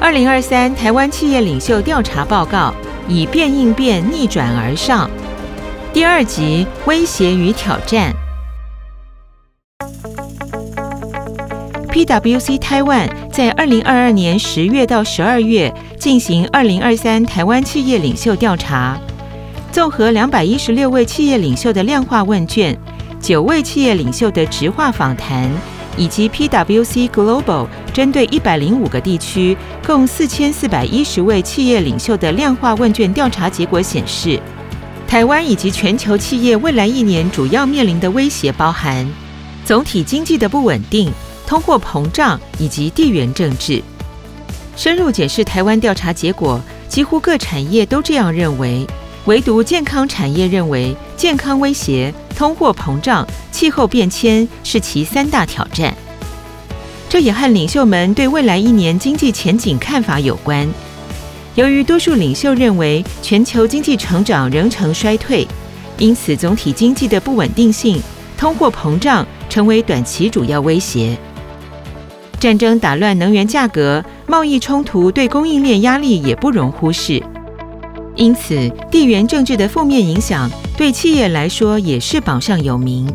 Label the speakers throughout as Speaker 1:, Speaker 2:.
Speaker 1: 二零二三台湾企业领袖调查报告，以变应变逆转而上。第二集：威胁与挑战。PwC Taiwan 在二零二二年十月到十二月进行二零二三台湾企业领袖调查，综合两百一十六位企业领袖的量化问卷，九位企业领袖的直话访谈。以及 PwC Global 针对一百零五个地区，共四千四百一十位企业领袖的量化问卷调查结果显示，台湾以及全球企业未来一年主要面临的威胁包含总体经济的不稳定、通货膨胀以及地缘政治。深入解释台湾调查结果，几乎各产业都这样认为，唯独健康产业认为健康威胁。通货膨胀、气候变迁是其三大挑战，这也和领袖们对未来一年经济前景看法有关。由于多数领袖认为全球经济成长仍呈衰退，因此总体经济的不稳定性、通货膨胀成为短期主要威胁。战争打乱能源价格，贸易冲突对供应链压力也不容忽视。因此，地缘政治的负面影响对企业来说也是榜上有名。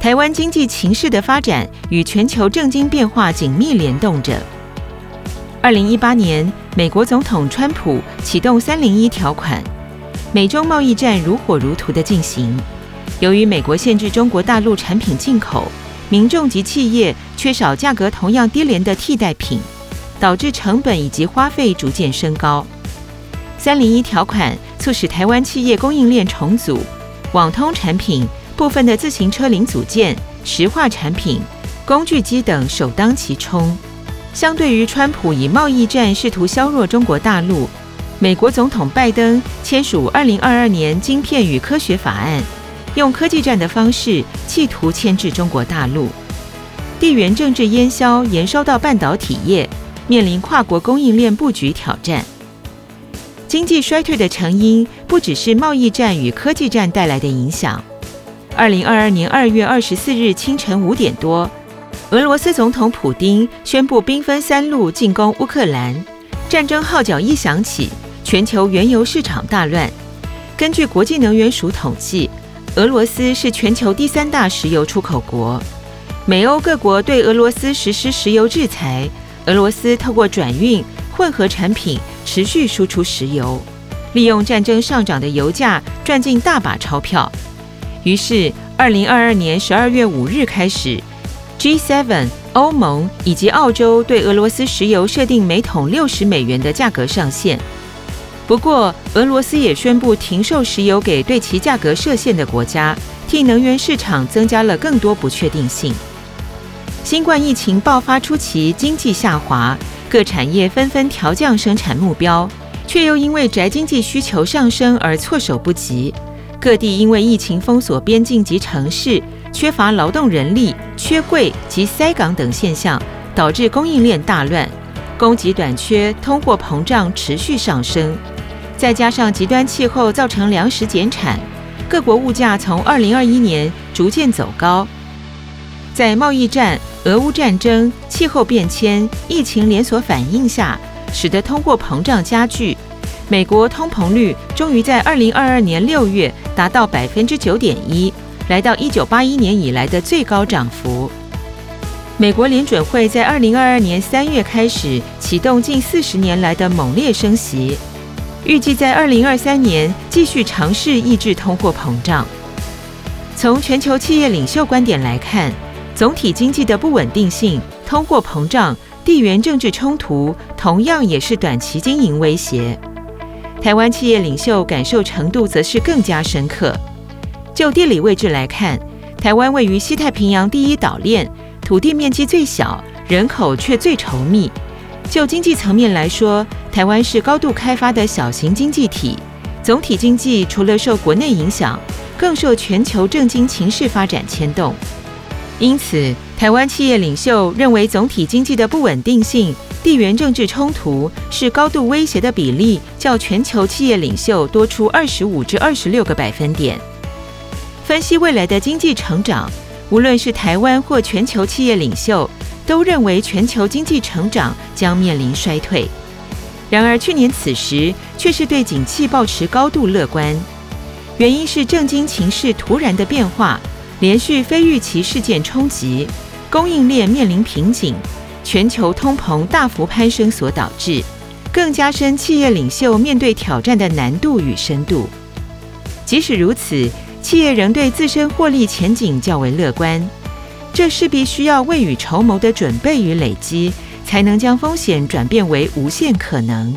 Speaker 1: 台湾经济情势的发展与全球政经变化紧密联动着。二零一八年，美国总统川普启动三零一条款，美中贸易战如火如荼地进行。由于美国限制中国大陆产品进口，民众及企业缺少价格同样低廉的替代品，导致成本以及花费逐渐升高。三零一条款促使台湾企业供应链重组，网通产品、部分的自行车零组件、石化产品、工具机等首当其冲。相对于川普以贸易战试图削弱中国大陆，美国总统拜登签署二零二二年晶片与科学法案，用科技战的方式企图牵制中国大陆。地缘政治烟硝延烧到半导体业，面临跨国供应链布局挑战。经济衰退的成因不只是贸易战与科技战带来的影响。二零二二年二月二十四日清晨五点多，俄罗斯总统普丁宣布兵分三路进攻乌克兰，战争号角一响起，全球原油市场大乱。根据国际能源署统计，俄罗斯是全球第三大石油出口国。美欧各国对俄罗斯实施石油制裁，俄罗斯透过转运混合产品。持续输出石油，利用战争上涨的油价赚进大把钞票。于是，二零二二年十二月五日开始，G7、欧盟以及澳洲对俄罗斯石油设定每桶六十美元的价格上限。不过，俄罗斯也宣布停售石油给对其价格设限的国家，替能源市场增加了更多不确定性。新冠疫情爆发初期，经济下滑。各产业纷纷调降生产目标，却又因为宅经济需求上升而措手不及。各地因为疫情封锁边境及城市，缺乏劳动人力、缺柜及塞港等现象，导致供应链大乱，供给短缺，通货膨胀持续上升。再加上极端气候造成粮食减产，各国物价从二零二一年逐渐走高。在贸易战、俄乌战争、气候变迁、疫情连锁反应下，使得通货膨胀加剧。美国通膨率终于在二零二二年六月达到百分之九点一，来到一九八一年以来的最高涨幅。美国联准会在二零二二年三月开始启动近四十年来的猛烈升息，预计在二零二三年继续尝试抑制通货膨胀。从全球企业领袖观点来看，总体经济的不稳定性、通货膨胀、地缘政治冲突，同样也是短期经营威胁。台湾企业领袖感受程度则是更加深刻。就地理位置来看，台湾位于西太平洋第一岛链，土地面积最小，人口却最稠密。就经济层面来说，台湾是高度开发的小型经济体。总体经济除了受国内影响，更受全球政经情势发展牵动。因此，台湾企业领袖认为，总体经济的不稳定性、地缘政治冲突是高度威胁的比例，较全球企业领袖多出二十五至二十六个百分点。分析未来的经济成长，无论是台湾或全球企业领袖，都认为全球经济成长将面临衰退。然而，去年此时却是对景气保持高度乐观，原因是政经情势突然的变化，连续非预期事件冲击，供应链面临瓶颈，全球通膨大幅攀升所导致，更加深企业领袖面对挑战的难度与深度。即使如此，企业仍对自身获利前景较为乐观，这势必需要未雨绸缪的准备与累积。才能将风险转变为无限可能。